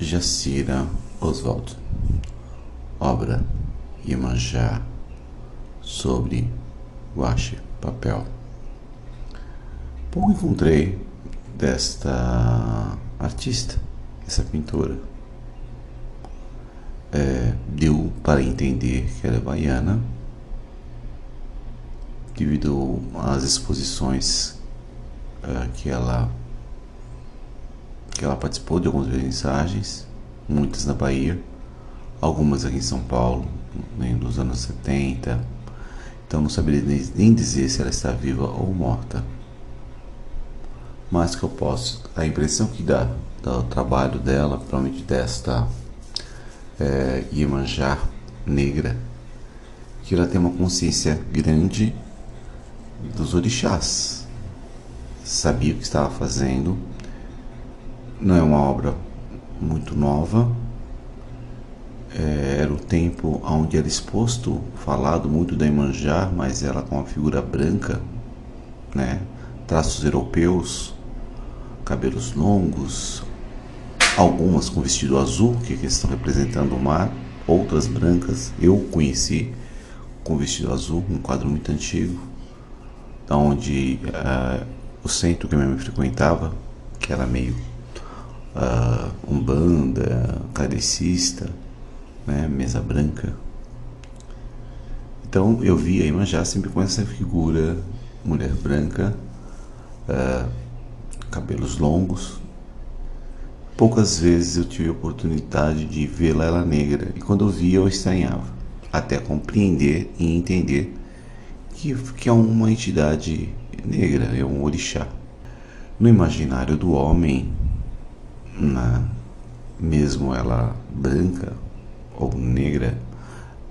Jacira Oswald. Obra Iemanjá sobre guache, papel. Pouco encontrei desta artista, essa pintora. É, deu para entender que ela é baiana, devido às exposições é, que ela que ela participou de algumas mensagens, muitas na Bahia, algumas aqui em São Paulo, nos anos 70. Então não saberia nem dizer se ela está viva ou morta. Mas que eu posso, a impressão que dá do trabalho dela, provavelmente desta é, Iemanjá negra, que ela tem uma consciência grande dos orixás. Sabia o que estava fazendo, não é uma obra muito nova. É, era o tempo onde era exposto, falado muito da Imanjá, mas ela com uma figura branca, né? traços europeus, cabelos longos, algumas com vestido azul, que estão representando o mar, outras brancas. Eu conheci com vestido azul, um quadro muito antigo, da onde uh, o centro que minha mãe frequentava, que era meio uh, umbanda, kardecista, né, mesa branca. Então eu vi a Imanjá sempre com essa figura, mulher branca, uh, cabelos longos. Poucas vezes eu tive a oportunidade de vê-la ela negra e quando eu via eu estranhava, até compreender e entender que, que é uma entidade negra, é um orixá. No imaginário do homem, na, mesmo ela branca ou negra,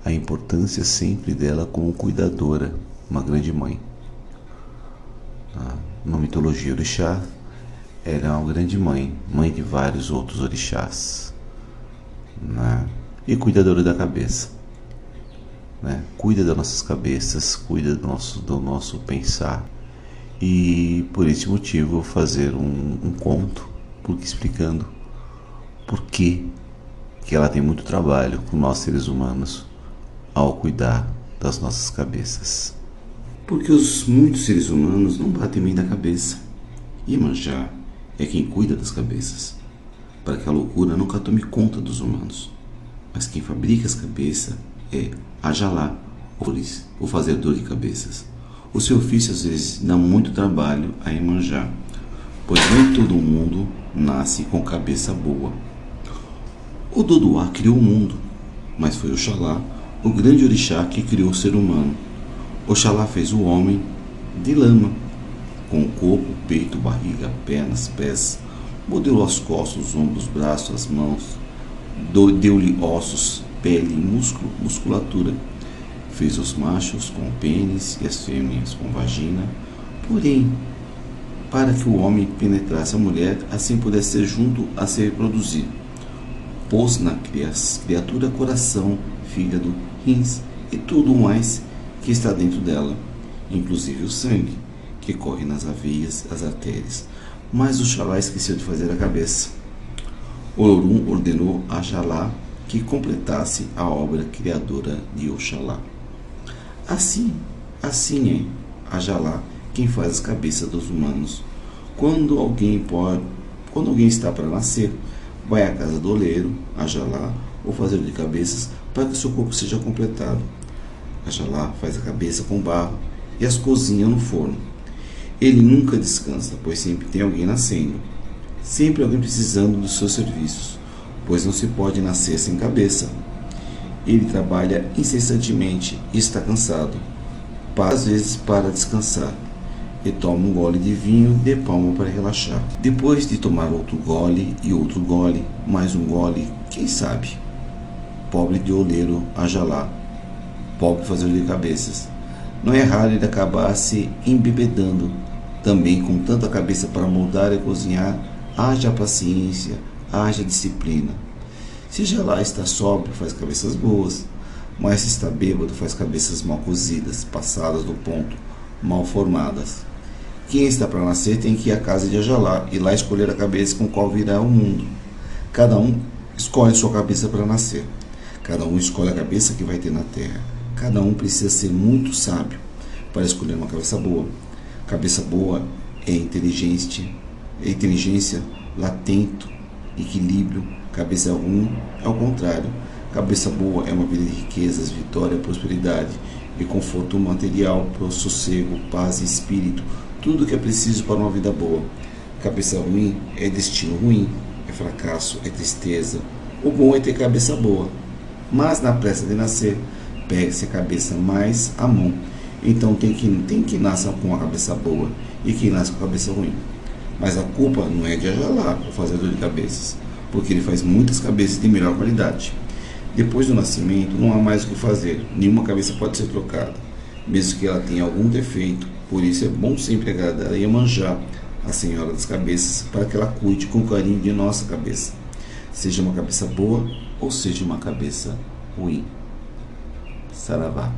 a importância sempre dela como cuidadora, uma grande mãe. Na mitologia orixá, ela é uma grande mãe, mãe de vários outros orixás, né? e cuidadora da cabeça. Né? Cuida das nossas cabeças, cuida do nosso, do nosso pensar. E por esse motivo fazer um, um conto porque explicando por que, que ela tem muito trabalho com nós seres humanos ao cuidar das nossas cabeças. Porque os muitos seres humanos não batem bem da cabeça. Iemanjá é quem cuida das cabeças, para que a loucura nunca tome conta dos humanos. Mas quem fabrica as cabeças é Ajalá, o fazedor de cabeças. O seu ofício às vezes dá muito trabalho a Iemanjá, pois nem todo mundo nasce com cabeça boa. O Dodoá criou o mundo, mas foi Oxalá, o grande orixá, que criou o ser humano. Oxalá fez o homem de lama, com o corpo, peito, barriga, pernas, pés, modelou as costas, os ombros, os braços, as mãos, deu-lhe ossos, pele, músculo, musculatura. Fez os machos com pênis e as fêmeas com vagina, porém para que o homem penetrasse a mulher, assim pudesse ser junto a se reproduzir. Pôs na criatura coração, fígado, rins e tudo mais que está dentro dela, inclusive o sangue, que corre nas veias, as artérias. Mas o Xalá esqueceu de fazer a cabeça. Olorum ordenou a Xalá que completasse a obra criadora de Oxalá. Assim, assim é Ajalá quem faz as cabeças dos humanos. Quando alguém pode, quando alguém está para nascer, vai à casa do oleiro, Ajalá, ou fazer de cabeças para que seu corpo seja completado. Ajalá faz a cabeça com barro e as cozinha no forno. Ele nunca descansa, pois sempre tem alguém nascendo, sempre alguém precisando dos seus serviços, pois não se pode nascer sem cabeça. Ele trabalha incessantemente e está cansado, às vezes para descansar e toma um gole de vinho de palma para relaxar. Depois de tomar outro gole e outro gole, mais um gole, quem sabe? Pobre de oleiro, haja lá. Pobre fazer de cabeças. Não é raro ele acabar se embebedando. Também com tanta cabeça para moldar e cozinhar, haja paciência, haja disciplina. Se já lá está sóbrio, faz cabeças boas, mas se está bêbado, faz cabeças mal cozidas, passadas do ponto, mal formadas. Quem está para nascer tem que ir à casa de Ajalá e lá escolher a cabeça com qual virá o mundo. Cada um escolhe sua cabeça para nascer. Cada um escolhe a cabeça que vai ter na terra. Cada um precisa ser muito sábio para escolher uma cabeça boa. Cabeça boa é inteligente, é inteligência, latento, equilíbrio. Cabeça ruim é o contrário. Cabeça boa é uma vida de riquezas, vitória, prosperidade e conforto material, sossego, paz e espírito. Tudo que é preciso para uma vida boa. Cabeça ruim é destino ruim, é fracasso, é tristeza. O bom é ter cabeça boa. Mas na pressa de nascer, pegue-se a cabeça mais à mão. Então tem que tem que nascer com a cabeça boa e quem nasce com a cabeça ruim. Mas a culpa não é de Ajalá, o fazedor de cabeças, porque ele faz muitas cabeças de melhor qualidade. Depois do nascimento, não há mais o que fazer, nenhuma cabeça pode ser trocada, mesmo que ela tenha algum defeito. Por isso é bom sempre agradar e manjar a Senhora das Cabeças para que ela cuide com carinho de nossa cabeça, seja uma cabeça boa ou seja uma cabeça ruim. Saravá.